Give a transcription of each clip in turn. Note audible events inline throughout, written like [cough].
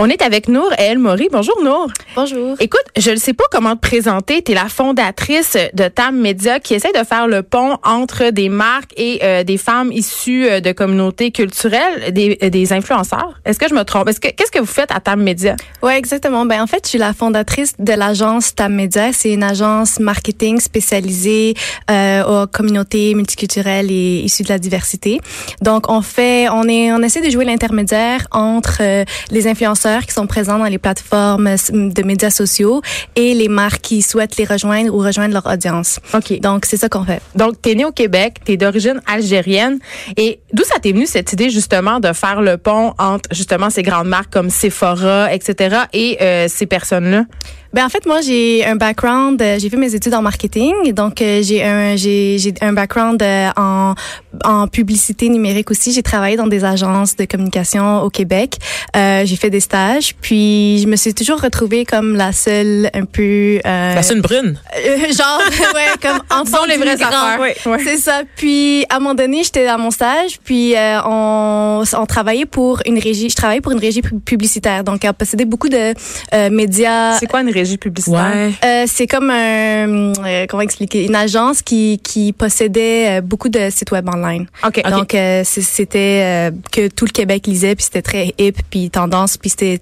On est avec Nour et El Mori. Bonjour Nour. Bonjour. Écoute, je ne sais pas comment te présenter. Tu es la fondatrice de Tam Media qui essaie de faire le pont entre des marques et euh, des femmes issues euh, de communautés culturelles, des, euh, des influenceurs. Est-ce que je me trompe? Est-ce que, qu'est-ce que vous faites à Tam Media? Oui, exactement. Ben, en fait, je suis la fondatrice de l'agence Tam Media. C'est une agence marketing spécialisée euh, aux communautés multiculturelles et issues de la diversité. Donc, on fait, on est, on essaie de jouer l'intermédiaire entre euh, les influenceurs qui sont présents dans les plateformes de médias sociaux et les marques qui souhaitent les rejoindre ou rejoindre leur audience. OK. Donc, c'est ça qu'on fait. Donc, tu es née au Québec, tu es d'origine algérienne. Et d'où ça t'est venu cette idée justement de faire le pont entre justement ces grandes marques comme Sephora, etc. et euh, ces personnes-là? Ben en fait moi j'ai un background euh, j'ai fait mes études en marketing. Donc euh, j'ai un j'ai j'ai un background euh, en en publicité numérique aussi. J'ai travaillé dans des agences de communication au Québec. Euh, j'ai fait des stages. Puis je me suis toujours retrouvée comme la seule un peu la seule brune. [laughs] Genre [laughs] ouais comme enfant les vraies affaires. Ouais, ouais. c'est ça. Puis à un moment donné j'étais dans mon stage. Puis on on travaillait pour une régie. Je travaillais pour une régie publicitaire. Donc on possédait beaucoup de médias. C'est quoi une régie publicitaire? Ouais. Euh, c'est comme un, euh, comment expliquer, une agence qui, qui possédait euh, beaucoup de sites web online. Okay. Donc euh, c'était que tout le Québec lisait, puis c'était très hip, puis tendance, puis c'était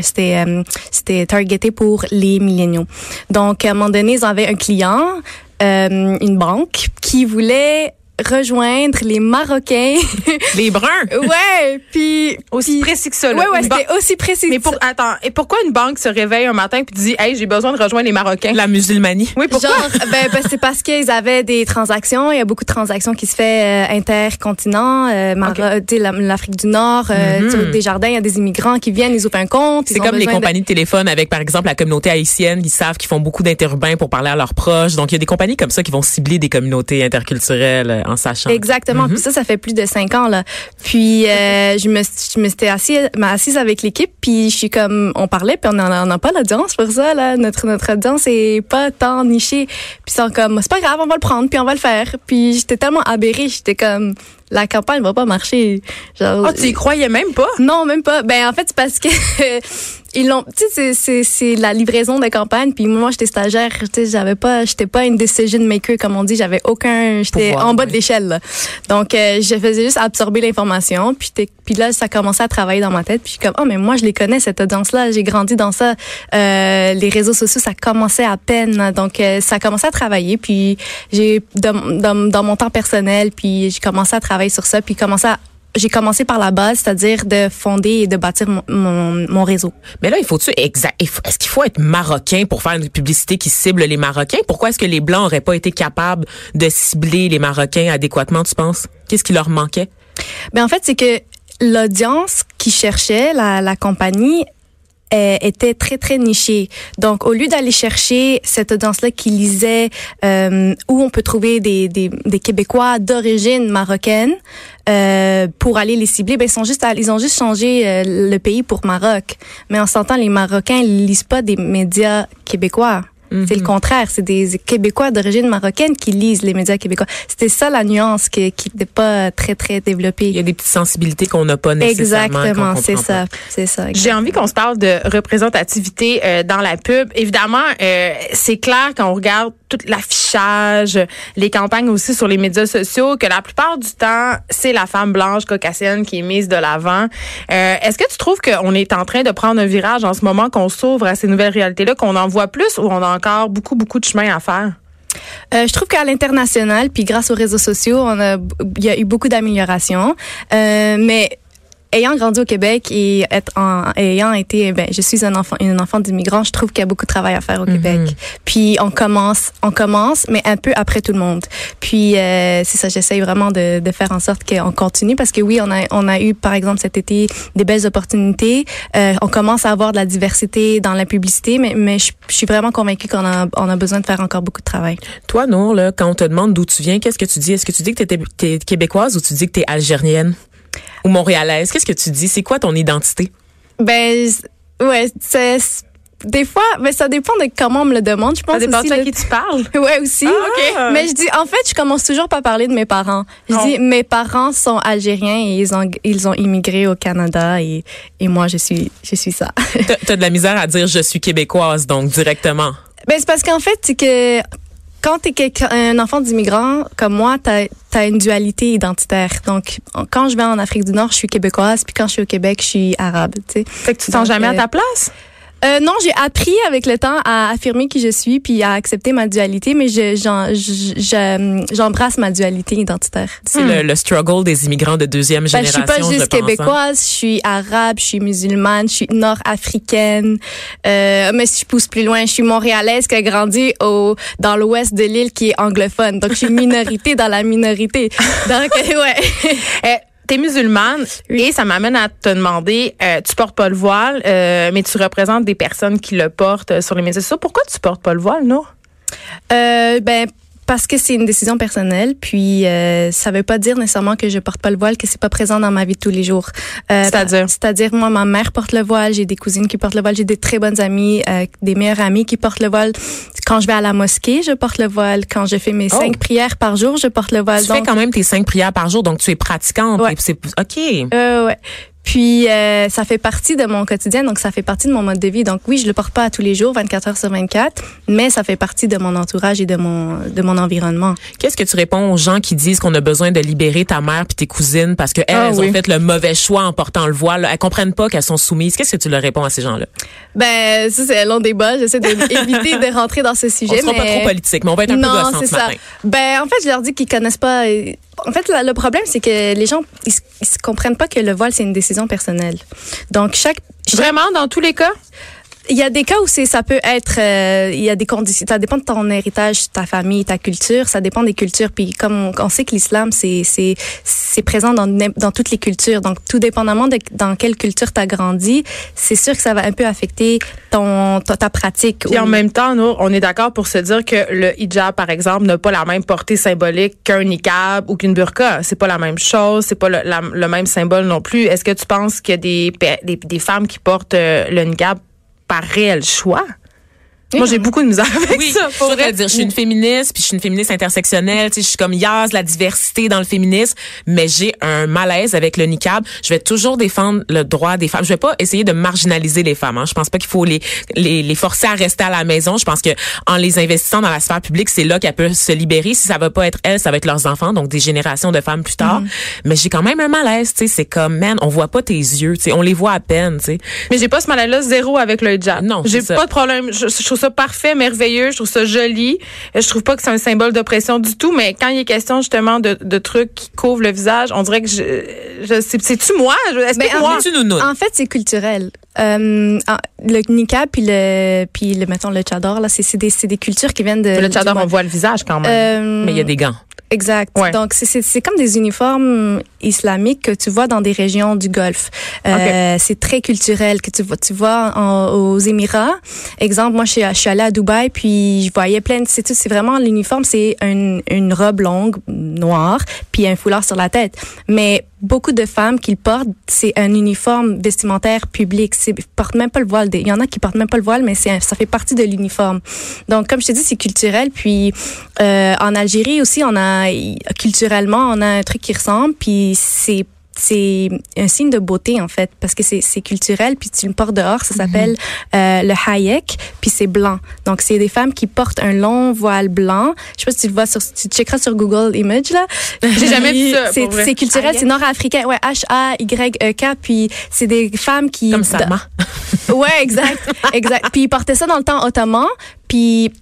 c'était c'était targeté pour les milléniaux. Donc à un moment donné, ils avaient un client, une banque, qui voulait rejoindre les Marocains. [laughs] les Bruns. ouais, puis aussi puis, précis que ça. Là. Ouais, ouais, c'était aussi précis. Mais pour attends, et pourquoi une banque se réveille un matin puis dit "Hey, j'ai besoin de rejoindre les Marocains? La musulmanie. Oui, pourquoi? Genre [laughs] ben, ben c'est parce qu'ils avaient des transactions, il y a beaucoup de transactions qui se fait euh, intercontinent, euh, okay. l'Afrique du Nord, euh, mm -hmm. des jardins, il y a des immigrants qui viennent, ils ouvrent un compte, C'est comme les compagnies de... de... téléphone avec par exemple la communauté haïtienne, ils savent qu'ils font beaucoup d'interurbains pour parler à leurs proches. Donc il y a des compagnies comme ça qui vont cibler des communautés interculturelles en sachant. Exactement. Mm -hmm. Puis ça, ça fait plus de cinq ans là. Puis euh, je me, je me suis assise, assise avec l'équipe, puis je suis comme, on parlait, puis on n'a pas l'audience pour ça là. Notre notre audience est pas tant nichée. Puis c'est comme, c'est pas grave, on va le prendre, puis on va le faire. Puis j'étais tellement aberrée, j'étais comme, la campagne va pas marcher. Genre, oh, tu y croyais même pas? Non, même pas. Ben en fait, c'est parce que [laughs] ils l'ont tu sais c'est c'est la livraison de campagne puis moi j'étais stagiaire, tu sais j'avais pas j'étais pas une decision maker comme on dit, j'avais aucun j'étais en bas de l'échelle. Donc euh, je faisais juste absorber l'information puis puis là ça commençait à travailler dans ma tête puis je suis comme oh mais moi je les connais cette audience là, j'ai grandi dans ça. Euh, les réseaux sociaux ça commençait à peine donc euh, ça commençait à travailler puis j'ai dans, dans, dans mon temps personnel puis j'ai commencé à travailler sur ça puis commencé à j'ai commencé par la base, c'est-à-dire de fonder et de bâtir mon, mon, mon réseau. Mais là, il faut-tu exact Est-ce qu'il faut être marocain pour faire une publicité qui cible les Marocains? Pourquoi est-ce que les blancs auraient pas été capables de cibler les Marocains adéquatement Tu penses? Qu'est-ce qui leur manquait? Ben en fait, c'est que l'audience qui cherchait la, la compagnie euh, était très très nichée. Donc au lieu d'aller chercher cette audience-là qui lisait euh, où on peut trouver des, des, des Québécois d'origine marocaine euh, pour aller les cibler, ben ils sont juste ils ont juste changé euh, le pays pour Maroc. Mais en s'entend les Marocains ils lisent pas des médias québécois. Mm -hmm. C'est le contraire, c'est des Québécois d'origine marocaine qui lisent les médias québécois. C'était ça la nuance qui qui n'était pas très très développée. Il y a des petites sensibilités qu'on n'a pas nécessairement. Exactement, c'est ça, c'est ça. J'ai envie qu'on se parle de représentativité euh, dans la pub. Évidemment, euh, c'est clair quand on regarde tout l'affichage, les campagnes aussi sur les médias sociaux, que la plupart du temps, c'est la femme blanche caucasienne qui est mise de l'avant. Euh, Est-ce que tu trouves qu'on est en train de prendre un virage en ce moment, qu'on s'ouvre à ces nouvelles réalités-là, qu'on en voit plus ou on a encore beaucoup, beaucoup de chemin à faire? Euh, je trouve qu'à l'international, puis grâce aux réseaux sociaux, on a, il y a eu beaucoup d'améliorations. Euh, mais ayant grandi au Québec et être en, ayant été, ben, je suis un enfant, une enfant d'immigrant, je trouve qu'il y a beaucoup de travail à faire au mm -hmm. Québec. Puis on commence, on commence, mais un peu après tout le monde. Puis euh, c'est ça, j'essaye vraiment de, de faire en sorte qu'on continue parce que oui, on a, on a eu par exemple cet été des belles opportunités. Euh, on commence à avoir de la diversité dans la publicité, mais, mais je, je suis vraiment convaincue qu'on a, on a besoin de faire encore beaucoup de travail. Toi, Nour, là, quand on te demande d'où tu viens, qu'est-ce que tu dis? Est-ce que tu dis que tu es, es québécoise ou tu dis que tu es algérienne? Ou montréalaise. Qu'est-ce que tu dis? C'est quoi ton identité? Ben, Ouais, c'est des fois, mais ça dépend de comment on me le demande, je pense. Ça dépend aussi, de qui tu parles. [laughs] Ouais, aussi. ok. Mais je dis, en fait, je commence toujours par parler de mes parents. Je Oh. dis, mes parents sont algériens et ils ont, ils ont immigré au Canada et, et moi, je suis, je suis ça. T'as- T'as de la misère à dire je suis québécoise, donc directement. Ben, c'est parce qu'en fait, c'est que quand t'es quelqu'un- un enfant d'immigrant comme moi, t'as as une dualité identitaire. Donc, quand je vais en Afrique du Nord, je suis québécoise, puis quand je suis au Québec, je suis arabe. Tu sais. Fait que tu te sens jamais à euh, ta place? Euh, non, j'ai appris avec le temps à affirmer qui je suis, puis à accepter ma dualité, mais je- j'en- je- je- j'embrasse ma dualité identitaire. C'est le, le struggle des immigrants de deuxième Ben, je génération. suis pas je juste pense, hein. québécoise, je suis arabe, je suis musulmane, je suis nord-africaine. Euh, mais si je pousse plus loin, je suis montréalaise qui a grandi au dans l'ouest de l'île qui est anglophone. Donc je suis minorité dans la minorité. Donc [laughs] ouais. [laughs] T'es musulmane et ça m'amène à te demander, euh, tu portes pas le voile, euh, mais tu représentes des personnes qui le portent euh, sur les médias sociaux. Pourquoi tu portes pas le voile, non? Euh, ben parce que c'est une décision personnelle, puis euh, ça veut pas dire nécessairement que je porte pas le voile, que c'est pas présent dans ma vie de tous les jours. Euh, C'est-à-dire? C'est-à-dire moi, ma mère porte le voile, j'ai des cousines qui portent le voile, j'ai des très bonnes amies, euh, des meilleures amies qui portent le voile. Quand je vais à la mosquée, je porte le voile. Quand je fais mes Oh. cinq prières par jour, je porte le voile. Tu fais quand même tes cinq prières par jour, donc tu es pratiquante. Ouais. et c'est ok. euh, ouais. Puis euh, ça fait partie de mon quotidien, donc ça fait partie de mon mode de vie. Donc oui, je le porte pas à tous les jours, 24 heures sur 24, mais ça fait partie de mon entourage et de mon de mon environnement. Qu'est-ce que tu réponds aux gens qui disent qu'on a besoin de libérer ta mère puis tes cousines parce que elles, Ah elles oui. ont fait le mauvais choix en portant le voile. Elles comprennent pas qu'elles sont soumises. Qu'est-ce que tu leur réponds à ces gens-là? Ben ça c'est un long débat. J'essaie d'éviter [laughs] de rentrer dans ce On sujet. sera pas trop politique, mais on va être un peu non, gossant c'est ce ça. matin. Ben, en fait, je leur dis qu'ils connaissent pas. En fait, le problème, c'est que les gens, ils, ils comprennent pas que le voile, c'est une décision personnelle. Donc, chaque, chaque- Vraiment, dans tous les cas? Il y a des cas où c'est, ça peut être, euh, il y a des conditions, ça dépend de ton héritage, ta famille, ta culture, ça dépend des cultures. Puis comme on, on sait que l'islam, c'est, c'est, c'est présent dans, dans toutes les cultures. Donc, tout dépendamment de dans quelle culture tu as grandi, c'est sûr que ça va un peu affecter ton, ta, ta pratique. Puis en même temps, nous, on est d'accord pour se dire que le hijab, par exemple, n'a pas la même portée symbolique qu'un niqab ou qu'une burqa. C'est pas la même chose, c'est pas le, la- le même symbole non plus. Est-ce que tu penses qu'il y a des, des femmes qui portent euh, le niqab? Par réel choix? Moi, j'ai beaucoup de misère avec Oui, ça. Pour vrai. dire, je suis une féministe, puis je suis une féministe intersectionnelle, tu sais, je suis comme yaz la diversité dans le féminisme, mais j'ai un malaise avec le niqab. Je vais toujours défendre le droit des femmes. Je vais pas essayer de marginaliser les femmes. Hein. Je pense pas qu'il faut les, les les forcer à rester à la maison. Je pense que en les investissant dans la sphère publique, c'est là qu'elles peuvent se libérer. Si ça va pas être elles, ça va être leurs enfants, donc des générations de femmes plus tard. Mais j'ai quand même un malaise, tu sais, c'est comme man, on voit pas tes yeux, tu sais, on les voit à peine, tu sais. Mais j'ai pas ce mal-là zéro avec le hijab. Non, j'ai pas de problème. Je, je trouve ça parfait, merveilleux. Je trouve ça joli. Euh, Je trouve pas que c'est un symbole d'oppression du tout. Mais quand il est question justement de, de trucs qui couvrent le visage, on dirait que je, je c'est, c'est-tu moi? Je- Explique-moi. en Tu nous. En fait, c'est culturel. Euh, le niqab puis le puis le mettons le tchador là, c'est des c'est des cultures qui viennent de le du tchador, on voit le visage quand même. Euh, Mais il y a des gants. Exact. Ouais. Donc c'est c'est c'est comme des uniformes islamiques que tu vois dans des régions du Golfe. Euh, C'est très culturel que tu vois tu vois en- aux Émirats. Exemple, moi je suis, je suis allée à Dubaï puis je voyais plein. de-. C'est vraiment l'uniforme. C'est une une robe longue noire puis un foulard sur la tête. Mais beaucoup de femmes qui le portent, c'est un uniforme vestimentaire public. C'est portent même pas le voile. Il y en a qui portent même pas le voile, mais c'est ça fait partie de l'uniforme. Donc comme je te dis, c'est culturel. Puis euh, en Algérie aussi, on a culturellement, on a un truc qui ressemble. Puis c'est c'est un signe de beauté en fait parce que c'est c'est culturel puis tu le portes dehors ça s'appelle euh, le hayek puis c'est blanc. Donc c'est des femmes qui portent un long voile blanc. Je sais pas si tu le vois sur tu checkeras sur Google Image là. [laughs] J'ai jamais vu ça, c'est culturel c'est nord-africain. Ouais H A Y E K puis c'est des femmes qui Comme Salma. Ouais, exact, [laughs] exact. Puis ils portaient ça dans le temps ottoman, puis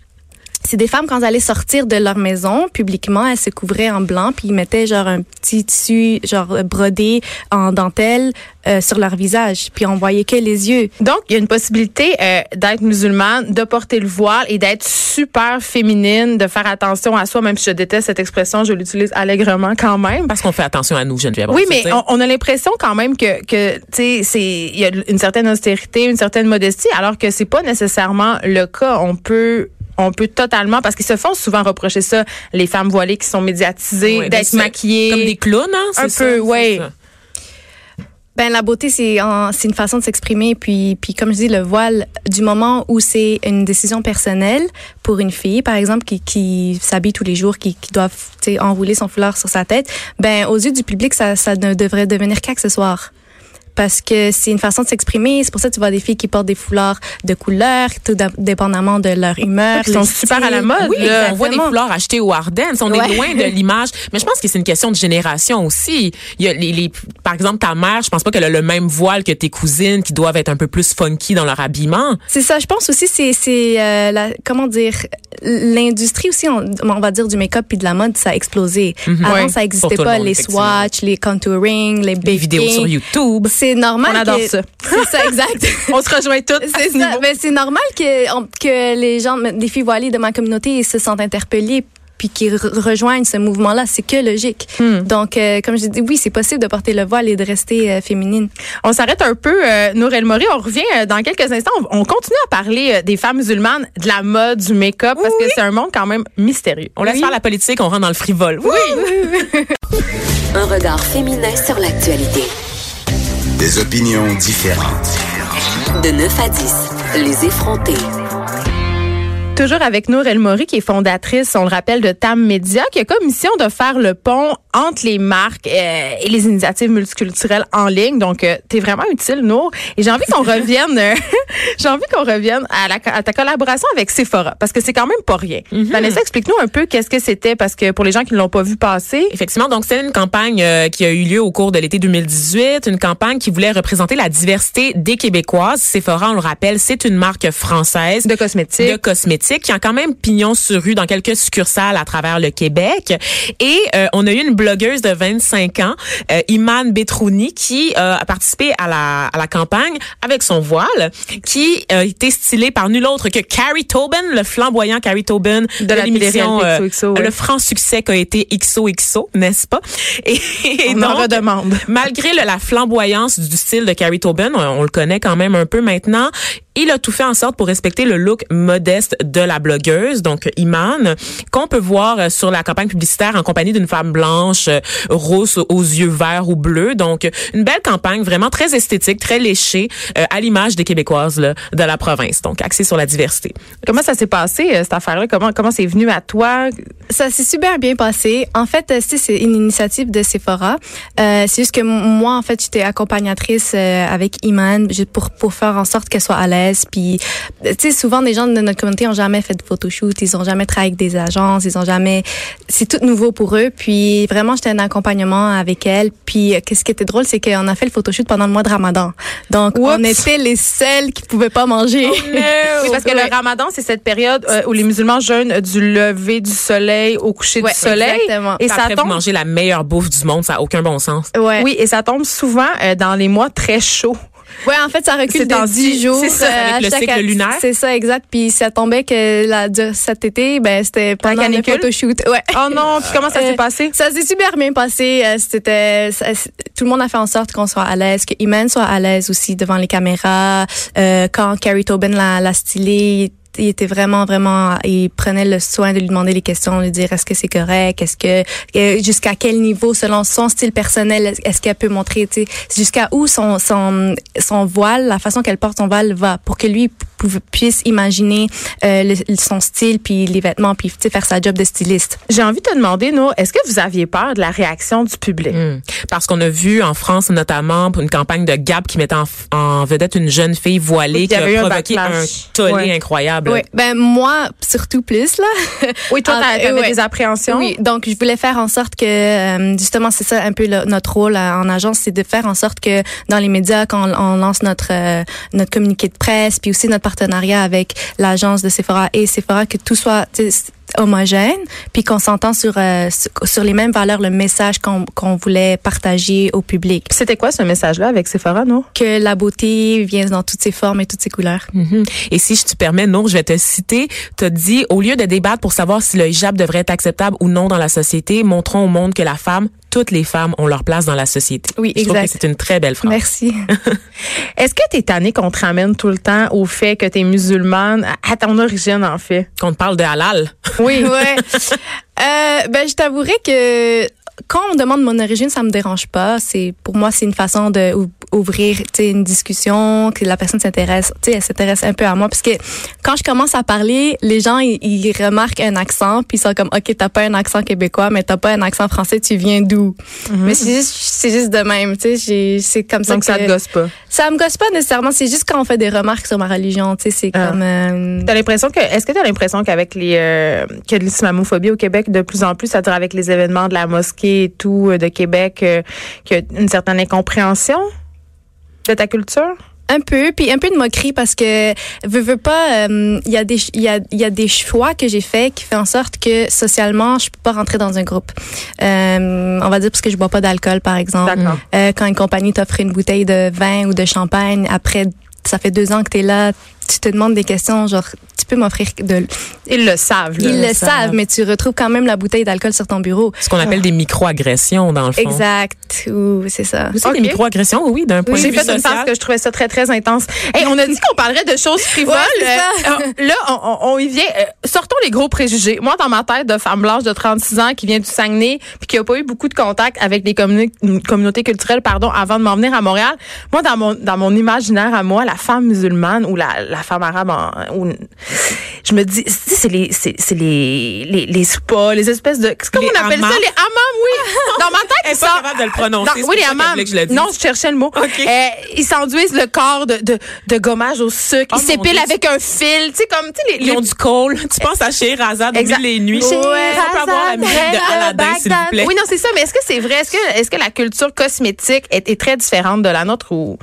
c'est des femmes quand elles allaient sortir de leur maison publiquement, elles se couvraient en blanc puis ils mettaient genre un petit tissu genre brodé en dentelle euh, sur leur visage, puis on voyait que les yeux. Donc, il y a une possibilité euh, d'être musulmane, de porter le voile et d'être super féminine, de faire attention à soi, même si je déteste cette expression, je l'utilise allègrement quand même. Parce qu'on fait attention à nous, Geneviève. Oui, mais on, on a l'impression quand même que, que tu sais, c'est il y a une certaine austérité, une certaine modestie, alors que c'est pas nécessairement le cas. On peut on peut totalement parce qu'ils se font souvent reprocher ça les femmes voilées qui sont médiatisées Ouais, d'être maquillées Comme des clowns, hein? Un c'est peu, ça, ouais. c'est ça. Ben la beauté c'est c'est une façon de s'exprimer puis puis comme je dis le voile du moment où c'est une décision personnelle pour une fille par exemple qui qui s'habille tous les jours qui qui doit enrouler son foulard sur sa tête ben aux yeux du public ça ça ne devrait devenir qu'accessoire parce que c'est une façon de s'exprimer. C'est pour ça que tu vois des filles qui portent des foulards de couleur, tout dépendamment de leur humeur. Ils sont super à la mode. Oui, on voit des foulards achetés au Ardennes. On est loin de [laughs] l'image. Mais je pense que c'est une question de génération aussi. Il y a les, les, par exemple, ta mère, je pense pas qu'elle a le même voile que tes cousines qui doivent être un peu plus funky dans leur habillement. C'est ça. Je pense aussi c'est c'est euh, la comment dire l'industrie aussi on, on, va dire du make-up puis de la mode ça a explosé. Mhm. Avant ça existait pas les swatchs, les contouring, les, les vidéos sur YouTube c'est normal. On adore ça. [laughs] C'est ça, exact. [laughs] on se rejoint toutes. C'est ça. Mais c'est normal que, que les gens, les filles voilées de ma communauté se sentent interpellées puis qui rejoignent ce mouvement-là, c'est que logique. Hmm. Donc, euh, comme je dis, oui, c'est possible de porter le voile et de rester euh, féminine. On s'arrête un peu, euh, Nourel Maury. On revient euh, dans quelques instants. On, continue à parler des femmes musulmanes, de la mode, du make-up, parce que c'est un monde quand même mystérieux. On laisse faire la politique, on rentre dans le frivole. oui. un regard féminin sur l'actualité. Des opinions différentes. De 9 à 10, les effrontés. Toujours avec nous, El Mori, qui est fondatrice, on le rappelle, de TAM Media, qui a comme mission de faire le pont entre les marques euh, et les initiatives multiculturelles en ligne. Donc, euh, tu es vraiment utile, Nour. Et j'ai envie qu'on [laughs] revienne, euh, [laughs] j'ai envie qu'on revienne à, la, à, ta collaboration avec Sephora, parce que c'est quand même pas rien. Mm Vanessa, explique-nous un peu qu'est-ce que c'était, parce que pour les gens qui ne l'ont pas vu passer. Effectivement, donc c'est une campagne qui a eu lieu au cours de l'été 2018, une campagne qui voulait représenter la diversité des Québécoises. Sephora, on le rappelle, c'est une marque française de cosmétiques. De cosmétiques qui a quand même pignon sur rue dans quelques succursales à travers le Québec. Et euh, on a eu une blogueuse de 25 ans, euh, Iman Betrouni, qui euh, a participé à la, à la campagne avec son voile, qui a été stylé par nul autre que Carrie Tobin, le flamboyant Carrie Tobin de, l'émission Le franc succès qu'a été XOXO, n'est-ce pas? Et, on en redemande. Malgré la flamboyance du style de Carrie Tobin, on, on le connaît quand même un peu maintenant, il a tout fait en sorte pour respecter le look modeste de la blogueuse, donc Iman, qu'on peut voir euh, sur la campagne publicitaire en compagnie d'une femme blanche, euh, rousse, aux yeux verts ou bleus. Donc, une belle campagne, vraiment très esthétique, très léchée, euh, à l'image des Québécoises là, de la province, donc axée sur la diversité. Comment ça s'est passé, cette affaire-là? Comment comment c'est venu à toi? Ça s'est super bien passé. En fait, c'est une initiative de Sephora. c'est juste que moi, en fait, j'étais accompagnatrice avec Iman pour, pour faire en sorte qu'elle soit à l'aise puis, tu sais, souvent, des gens de notre communauté ont jamais fait de photoshoot, ils ont jamais travaillé avec des agences, ils ont jamais, c'est tout nouveau pour eux. Puis, vraiment, j'étais un accompagnement avec elle. Puis, qu'est-ce qui était drôle, c'est qu'on a fait le photoshoot pendant le mois de Ramadan. Donc, on était les seuls qui pouvaient pas manger. Oh [laughs] oui, parce que le Ramadan, c'est cette période euh, où les musulmans jeûnent du lever du soleil au coucher du soleil. Exactement. Et ça tombe manger la meilleure bouffe du monde, ça a aucun bon sens. Ouais. Oui, et ça tombe souvent euh, dans les mois très chauds. Ouais, en fait, ça recule de 10 jours. C'est ça, avec le cycle lunaire. C'est ça, exact. Puis ça tombait que la, cet été, ben, c'était pendant le photoshoot. Ouais. Oh non, puis comment ça s'est euh, passé? Ça s'est super bien passé. Euh, c'était, tout le monde a fait en sorte qu'on soit à l'aise, que Iman soit à l'aise aussi devant les caméras. Euh, quand Carrie Tobin l'a, l'a stylé, il était vraiment, vraiment, il prenait le soin de lui demander les questions, de lui dire est-ce que c'est correct, est-ce que, jusqu'à quel niveau, selon son style personnel, est-ce qu'elle peut montrer, jusqu'à où son, son, son voile, la façon qu'elle porte son voile va, pour que lui puisse imaginer euh, son style puis les vêtements puis faire sa job de styliste. J'ai envie de te demander, nous, est-ce que vous aviez peur de la réaction du public? Hmm. Parce qu'on a vu en France notamment pour une campagne de Gap qui mettait en, vedette une jeune fille voilée qui a provoqué un, tollé incroyable. Oui, ben moi surtout plus là. Oui, toi [laughs] t'avais des appréhensions? Oui, donc je voulais faire en sorte que euh, justement c'est ça un peu notre rôle euh, en agence, c'est de faire en sorte que dans les médias quand on, lance notre notre communiqué de presse puis aussi notre partenariat avec l'agence de Sephora et Sephora, que tout soit homogène, puis qu'on s'entend sur euh, sur les mêmes valeurs, le message qu'on qu'on voulait partager au public. C'était quoi ce message-là avec Sephora, non? Que la beauté vient dans toutes ses formes et toutes ses couleurs. Mm-hmm. Et si je te permets, non, je vais te citer. Tu as dit au lieu de débattre pour savoir si le hijab devrait être acceptable ou non dans la société, montrons au monde que la femme toutes les femmes ont leur place dans la société. Oui, je exact. c'est une très belle phrase. Merci. [laughs] Est-ce que tu es tannée qu'on te ramène tout le temps au fait que tu es musulmane, à ton origine en fait? Qu'on te parle de halal? Oui, [laughs] ouais. euh, ben, je t'avouerais que quand on me demande mon origine, ça me dérange pas. C'est pour moi, c'est une façon de ouvrir, une discussion, que la personne s'intéresse, elle s'intéresse un peu à moi. Parce que quand je commence à parler, les gens, ils, ils remarquent un accent, puis ils sont comme, OK, t'as pas un accent québécois, mais t'as pas un accent français, tu viens d'où? Mais c'est juste, c'est juste de même, tu sais, j'ai- c'est comme ça Donc, que... ça te gosse pas? Ça me gosse pas nécessairement, c'est juste quand on fait des remarques sur ma religion, tu sais, c'est Ah. comme... euh, T'as l'impression que, est-ce que t'as l'impression qu'avec les, euh, que l'islamophobie au Québec, de plus en plus, c'est-à-dire avec les événements de la mosquée et tout euh, de Québec, euh, qu'il y a une certaine incompréhension? De ta culture? Un peu, puis un peu de moquerie parce que veux, veux pas, euh, il y a des il y a, il y a des choix que j'ai fait qui fait en sorte que socialement je peux pas rentrer dans un groupe. Euh, on va dire parce que je bois pas d'alcool par exemple. Euh, quand une compagnie t'offre une bouteille de vin ou de champagne, après ça fait deux ans que t'es là, tu te demandes des questions genre tu peux m'offrir de Ils le savent. là. ils le savent mais tu retrouves quand même la bouteille d'alcool sur ton bureau. Ce qu'on appelle des micro-agressions, dans le fond. Exact, ou c'est ça. Vous savez, Ok. des micro-agressions, oui, d'un point de J'ai vue fait une social. phase que je trouvais ça très, très intense. Hey, on a dit qu'on parlerait de choses frivoles. Ouais, c'est ça. Euh, euh, là, on, y vient. Euh, sortons les gros préjugés. Moi, dans ma tête de femme blanche de 36 ans qui vient du Saguenay puis qui a pas eu beaucoup de contact avec les communi- communautés culturelles pardon, avant de m'en venir à Montréal, moi, dans mon, dans mon imaginaire à moi, la femme musulmane ou la, la femme arabe, en- ou- je me dis, c'est c'est les, c'est les, les, les spas, les espèces de... Comment on appelle ça? Les hammams, oui. Dans ma tête, ils sont- capable de le prononcer, oui, les hammams. je. Non, je cherchais le mot. OK. Euh, ils s'enduisent le corps de, de, de gommage au sucre. Oh, ils s'épilent avec un fil. Tu sais, comme, tu sais, les, Ils ont du col. Tu penses à Scheherazade Exact. milieu des nuits? Ouais. On peut avoir la musique de Aladdin, s'il vous plaît. Oui, non, c'est ça. Mais est-ce que c'est vrai? Est-ce que, est-ce que la culture cosmétique est, est très différente de la nôtre ou?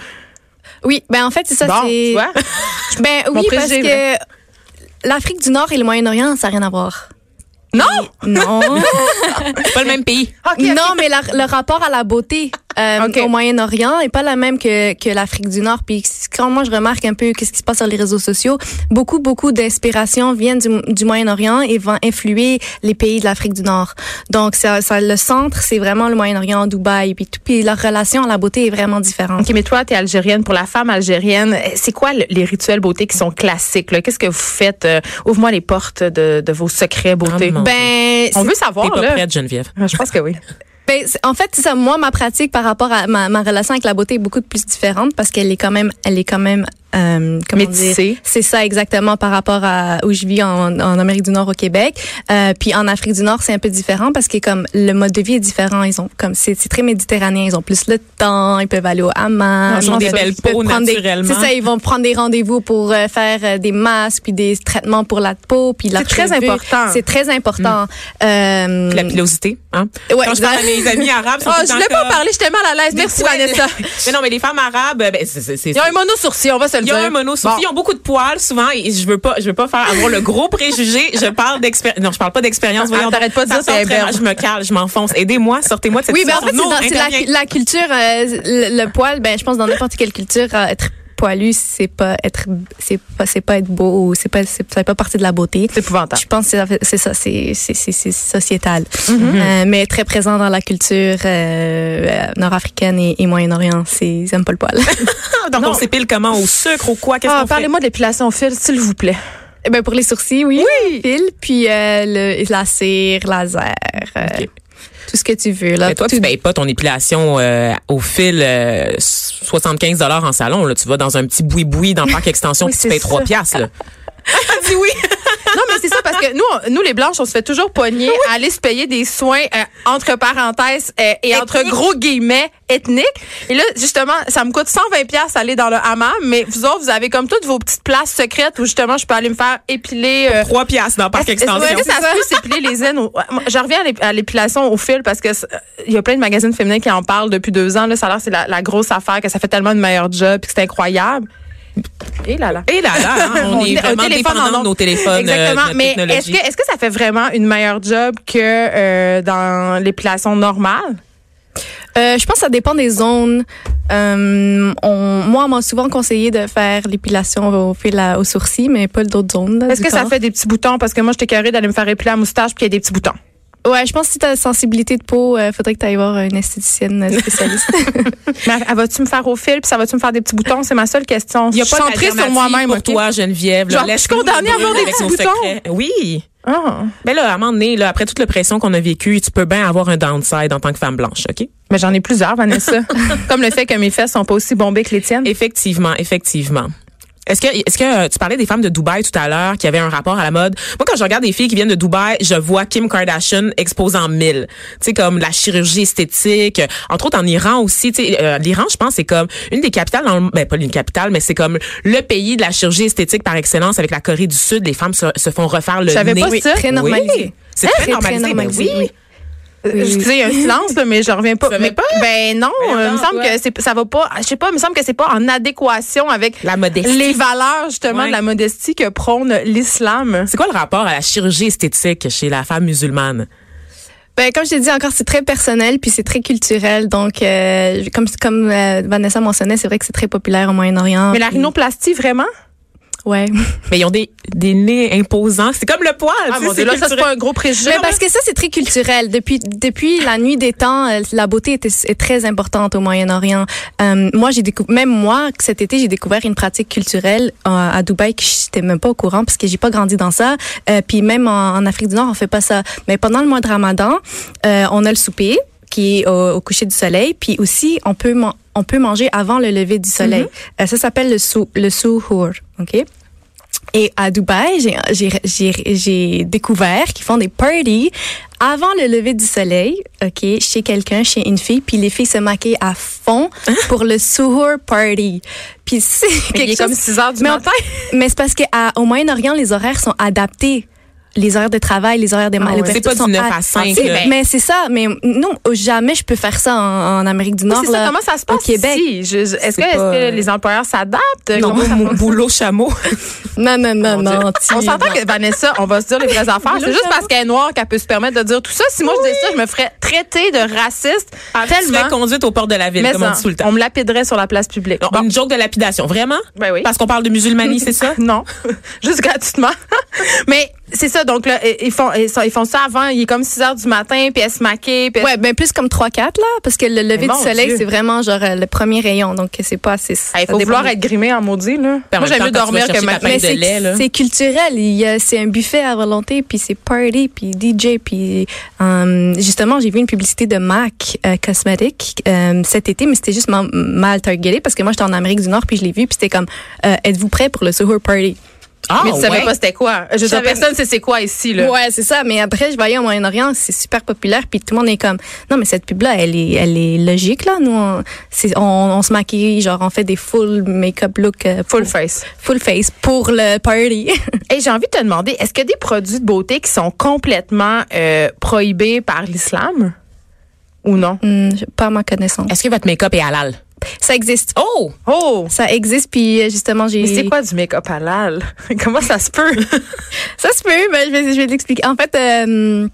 Oui, ben en fait c'est ça Bon, c'est tu vois? [laughs] Ben oui, parce que l'Afrique du Nord et le Moyen-Orient, ça n'a rien à voir. Non! Non. [laughs] C'est pas le même pays. OK, OK. non, mais la- le rapport à la beauté euh, Ok. au Moyen-Orient est pas la même que, que l'Afrique du Nord. Puis quand moi je remarque un peu qu'est-ce qui se passe sur les réseaux sociaux, beaucoup beaucoup d'inspiration viennent du, du Moyen-Orient et vont influer les pays de l'Afrique du Nord. Donc ça, ça le centre, c'est vraiment le Moyen-Orient, Dubaï, puis tout. Puis leur relation à la beauté est vraiment différente. OK, mais toi, t'es algérienne. Pour la femme algérienne, c'est quoi le- les rituels beauté qui sont classiques? là? Qu'est-ce que vous faites? Euh, Ouvre-moi les portes de, de vos secrets beauté. Mon Ben, On veut T'es savoir, pas là. prête, Geneviève. Ah, Je pense que oui. [laughs] Ben, en fait, ça. Moi, ma pratique par rapport à ma relation avec la beauté est beaucoup plus différente parce qu'elle est quand même, elle est quand même, euh? C'est ça exactement par rapport à où je vis en, en Amérique du Nord au Québec. Euh, puis en Afrique du Nord, c'est un peu différent parce que comme le mode de vie est différent. Ils ont comme c'est très méditerranéen. Ils ont plus le temps. Ils peuvent aller au hammam. Ils ont des belles peaux naturellement. C'est ça. Ils vont prendre des rendez-vous pour euh, faire euh, des masques puis des traitements pour la peau puis leurs très important. C'est très important. Euh, La pilosité, hein? Ouais, Quand je parle à mes amis arabes, Oh, je voulais pas parler, j'étais mal à l'aise. Merci. Vanessa. [laughs] Mais non, mais les femmes arabes, ben, c'est, Ils ont un mono-sourcil, on va se Ils dire. ont un mono Bon. Ils ont beaucoup de poils, souvent, et je veux pas, je veux pas faire avoir le gros préjugé. Je parle d'expérience. Non, je parle pas d'expérience. Ah, voyons t'arrêtes pas de dire c'est. Je me cale, je m'enfonce. Aidez-moi, sortez-moi de cette Oui, ben en fait, c'est, situation. la, culture, euh, le, le poil, ben je pense dans n'importe quelle culture, euh, poilu, c'est pas être, c'est pas, c'est pas être beau ou c'est pas, c'est, ça fait pas partie de la beauté. C'est épouvantable. Je pense que c'est, c'est ça, c'est, c'est, c'est, c'est sociétal, Mm-hmm. Euh, mais très présent dans la culture euh, euh, nord-africaine et, et Moyen-Orient. C'est, ils aiment pas le poil. [laughs] Donc, Non. on s'épile comment? Au sucre, au quoi? Qu'est-ce Ah, qu'on? Parlez-moi de l'épilation au fil, s'il vous plaît. Eh ben pour les sourcils, oui. Oui. Fil, puis euh, le, la cire, laser, euh, tout ce que tu veux là. Mais toi, tu payes pas ton épilation euh, au fil euh, 75 en salon. Là. Tu vas dans un petit boui-boui dans le parc [laughs] extension Oui, tu payes 3 ça. piastres. [laughs] Dis oui. [laughs] Non, mais c'est ça parce que nous, on- nous les blanches, on se fait toujours pogner à aller se payer des soins euh, entre parenthèses euh, et entre gros guillemets ethniques. Et là, justement, ça me coûte 120 pièces aller dans le hammam, mais vous autres, vous avez comme toutes vos petites places secrètes où justement je peux aller me faire épiler. euh, 3 piastres dans le parc extension. que ça se peut s'épiler les aines? Je reviens à l'ép- à l'épilation au fil parce que c'est- il y a plein de magazines féminins qui en parlent depuis deux ans. Là, ça a l'air c'est la, la grosse affaire, que ça fait tellement de meilleur job puis que c'est incroyable. Et là là. Et là, là, hein, [laughs] on est vraiment dépendant de nos téléphones. Exactement. euh, de notre Mais est-ce que, ça fait vraiment une meilleure job que euh, dans l'épilation normale? Euh, je pense que ça dépend des zones. Euh, on, moi, on m'a souvent conseillé de faire l'épilation au fil à- aux sourcils, mais pas d'autres zones. Est-ce que ça fait des petits boutons? Parce que moi, j'étais carré d'aller me faire épiler la moustache puis qu'il y a des petits boutons. Ouais, je pense que si tu as sensibilité de peau, euh, faudrait que tu ailles voir une esthéticienne spécialiste. [laughs] [laughs] Mais elle va-tu me faire au fil puis ça va-tu me faire des petits boutons? C'est ma seule question. Il y a je suis pas sur moi-même. pour toi, Geneviève. là. Genre, je suis condamnée à avoir des petits boutons? Oui. Ah. Ben là, à un moment donné, là, après toute la pression qu'on a vécue, tu peux bien avoir un downside en tant que femme blanche, OK? Mais j'en ai plusieurs, Vanessa. [laughs] Comme le fait que mes fesses sont pas aussi bombées que les tiennes. Effectivement, effectivement. Est-ce que, est-ce que euh, tu parlais des femmes de Dubaï tout à l'heure qui avaient un rapport à la mode? Moi, quand je regarde des filles qui viennent de Dubaï, je vois Kim Kardashian exposant mille. Tu sais, comme la chirurgie esthétique. euh, Entre autres, en Iran aussi. Tu sais, euh, l'Iran, je pense, c'est comme une des capitales dans le, ben, pas une capitale, mais c'est comme le pays de la chirurgie esthétique par excellence avec la Corée du Sud. Les femmes se, se font refaire le Je savais nez. pas ça. Très normalisé. Oui. C'est Hein? très Très, normalisé. très ben normalisé, oui. oui. Excusez, il y a un silence, là, mais je reviens pas. Mais- pas? Ben non, Ben euh, il me semble que c'est, ça va pas. Je sais pas, il me semble que c'est pas en adéquation avec La modestie. les valeurs justement Ouais. de la modestie que prône l'islam. C'est quoi le rapport à la chirurgie esthétique chez la femme musulmane? Ben, comme je t'ai dit encore, c'est très personnel puis c'est très culturel. Donc, euh, comme comme euh, Vanessa mentionnait, c'est vrai que c'est très populaire au Moyen-Orient. Mais la rhinoplastie vraiment? Ouais. [laughs] Mais ils ont des, des nez imposants. C'est comme le poil. Ah mon Dieu, là ça c'est pas un gros préjugé. Mais parce que ça, c'est très culturel. Depuis, depuis la nuit des temps, euh, la beauté était, est très importante au Moyen-Orient. Euh, moi, j'ai découvert, même moi, cet été, j'ai découvert une pratique culturelle euh, à Dubaï que j'étais même pas au courant parce que j'ai pas grandi dans ça. Euh, puis même en, en Afrique du Nord, on fait pas ça. Mais pendant le mois de Ramadan, euh, on a le souper qui est au, au coucher du soleil. Puis aussi, on peut, on peut manger avant le lever du soleil. Euh, ça s'appelle le, sou, le suhoor. OK? Et à Dubaï, j'ai- découvert qu'ils font des parties avant le lever du soleil, ok, chez quelqu'un, chez une fille, puis les filles se maquillent à fond pour le suhoor party. Puis c'est il est quelque comme chose. 6 heures du mais on- matin. mais c'est parce qu'au Moyen-Orient, les horaires sont adaptés. Les horaires de travail, les horaires des Ah ouais. C'est pas du sont 9 a- à 5, C'est- là. Mais c'est ça. Mais non, jamais je peux faire ça en, en Amérique du Oui, Nord. c'est ça, comment ça se au passe Québec? Je- je- Est-ce que, est-ce pas- que les employeurs s'adaptent? Non, mon boulot chameau. [laughs] Non, non, non, Dieu. non. On s'entend que Vanessa, on va se dire les vraies [laughs] affaires. C'est juste parce qu'elle est noire qu'elle peut se permettre de dire tout ça. Si moi je disais ça, je me ferais traiter de raciste serais tellement. conduite aux portes de la ville, comme on dit tout le temps. on me lapiderait sur la place publique. Non, Bon. Une joke de lapidation, vraiment? Ben oui. Parce qu'on parle de musulmanie, c'est ça? [laughs] Non, juste gratuitement. Mais c'est ça, donc là, ils font, ils sont- ils font ça avant, il est comme 6 heures du matin, puis elle se maquille. Puis elle- Ouais, ben plus comme 3-4 là, parce que le lever du soleil, c'est vraiment genre euh, le premier rayon, donc c'est pas assez. Il ça faut vouloir être grimé en maudit, là. Puis en Moi, j'aime mieux dormir que paille Mais de lait, là. c'est culturel, il y a- c'est un buffet à volonté, puis c'est party, puis DJ, puis euh, justement j'ai vu une publicité de MAC euh, Cosmetics euh, cet été, mais c'était juste ma- mal targeté parce que moi j'étais en Amérique du Nord puis je l'ai vu puis c'était comme euh, êtes-vous prêts pour le Soho Party? Ah, Mais tu savais ouais? pas c'était quoi. Je savais- personne sait c'est quoi ici, là. Ouais, c'est ça. Mais après, je voyais au Moyen-Orient, c'est super populaire. Puis tout le monde est comme, non, mais cette pub-là, elle est, elle est logique, là. Nous, on, on, on se maquille, genre, on fait des full make-up look. euh, Full face. Full face pour le party. [laughs] Et j'ai envie de te demander, est-ce qu'il y a des produits de beauté qui sont complètement euh, prohibés par l'islam? Ou non? J'ai pas à ma connaissance. Est-ce que votre make-up est halal? Ça existe. Oh! Oh! Ça existe, puis euh, justement, j'ai... Mais c'est quoi du make-up halal? [laughs] Comment ça se peut? [laughs] Ça se peut, ben, je vais, je vais l'expliquer. En fait, euh,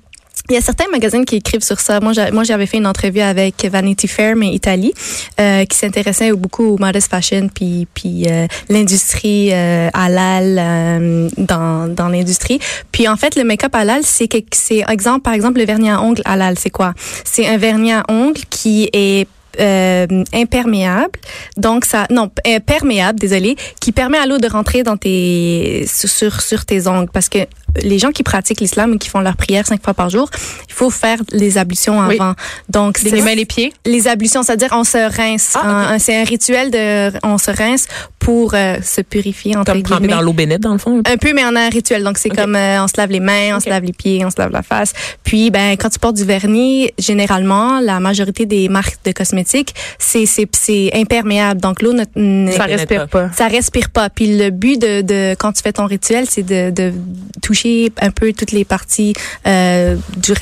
il y a certains magazines qui écrivent sur ça. Moi, moi, j'avais fait une entrevue avec Vanity Fair, mais Italie, euh, qui s'intéressait beaucoup au modest fashion, puis, puis euh, l'industrie euh, halal euh, dans, dans l'industrie. Puis en fait, le make-up halal, c'est que c'est exemple, par exemple, le vernis à ongles halal, c'est quoi? C'est un vernis à ongles qui est euh, imperméable. Donc ça, non, euh, perméable, désolé, qui permet à l'eau de rentrer dans tes sur sur, tes ongles parce que les gens qui pratiquent l'islam et qui font leur prière cinq fois par jour, il faut faire les ablutions Oui. avant. Donc Les mains, les pieds? les ablutions, c'est-à-dire on se rince. Ah, c'est un rituel de on se rince pour euh, se purifier entre Comme guillemets. dans l'eau bénite, dans le fond. Un peu, mais a un rituel. Donc, c'est comme euh, on se lave les mains, on se lave les pieds, on se lave la face. Puis, ben, quand tu portes du vernis, généralement, la majorité des marques de cosmétiques, c'est c'est c'est imperméable. Donc, l'eau ne, ne- Ça respire pas. ça respire pas. Puis le but de, de quand tu fais ton rituel, c'est de, de toucher un peu toutes les parties euh, du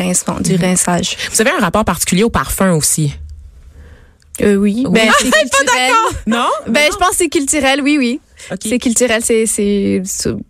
du rinçage. Vous avez un rapport particulier au parfum aussi? Euh, oui. Oui. Ben, c'est culturel. Non? Ben, je pense que c'est culturel. Oui, oui. C'est culturel. C'est c'est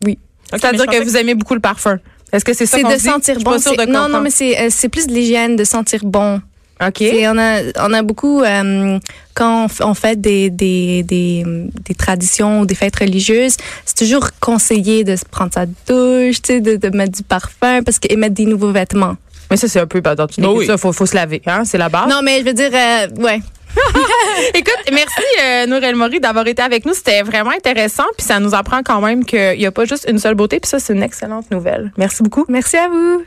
oui. C'est-à-dire que vous aimez beaucoup le parfum. Est-ce que c'est ça C'est qu'on de dit? sentir Je suis bon. pas sûre de C'est- non, non, mais c'est euh, c'est plus de l'hygiène, de sentir bon. OK. On a, on a beaucoup, euh, quand on, fait des, des, des, des traditions ou des fêtes religieuses, c'est toujours conseillé de se prendre sa douche, tu sais, de, de mettre du parfum parce que, et mettre des nouveaux vêtements. Mais ça, c'est un peu, bah, dans toutes les Oh oui. cultures, faut, faut se laver, hein? C'est la base. Non, mais je veux dire, euh, ouais. [laughs] Écoute, merci euh, Nourel Maury d'avoir été avec nous. C'était vraiment intéressant. Puis ça nous apprend quand même qu'il n'y a pas juste une seule beauté. Puis ça, c'est une excellente nouvelle. Merci beaucoup. Merci à vous.